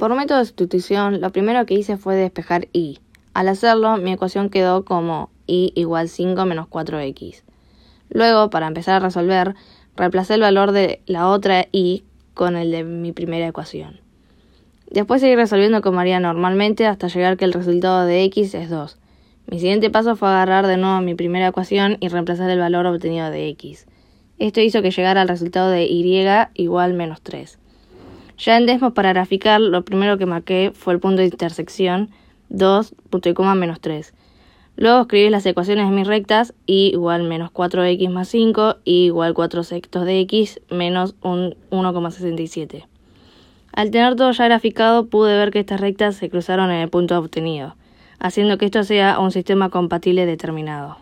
Por método de sustitución, lo primero que hice fue despejar y. Al hacerlo, mi ecuación quedó como y igual 5 menos 4x. Luego, para empezar a resolver, reemplacé el valor de la otra y con el de mi primera ecuación. Después seguí resolviendo como haría normalmente hasta llegar que el resultado de x es 2. Mi siguiente paso fue agarrar de nuevo mi primera ecuación y reemplazar el valor obtenido de x. Esto hizo que llegara al resultado de y igual menos 3. Ya en Desmos para graficar, lo primero que marqué fue el punto de intersección 2, punto y coma menos 3. Luego escribí las ecuaciones de mis rectas y igual menos 4x más 5 y igual 4 sextos de x menos un 1,67. Al tener todo ya graficado pude ver que estas rectas se cruzaron en el punto obtenido, haciendo que esto sea un sistema compatible determinado.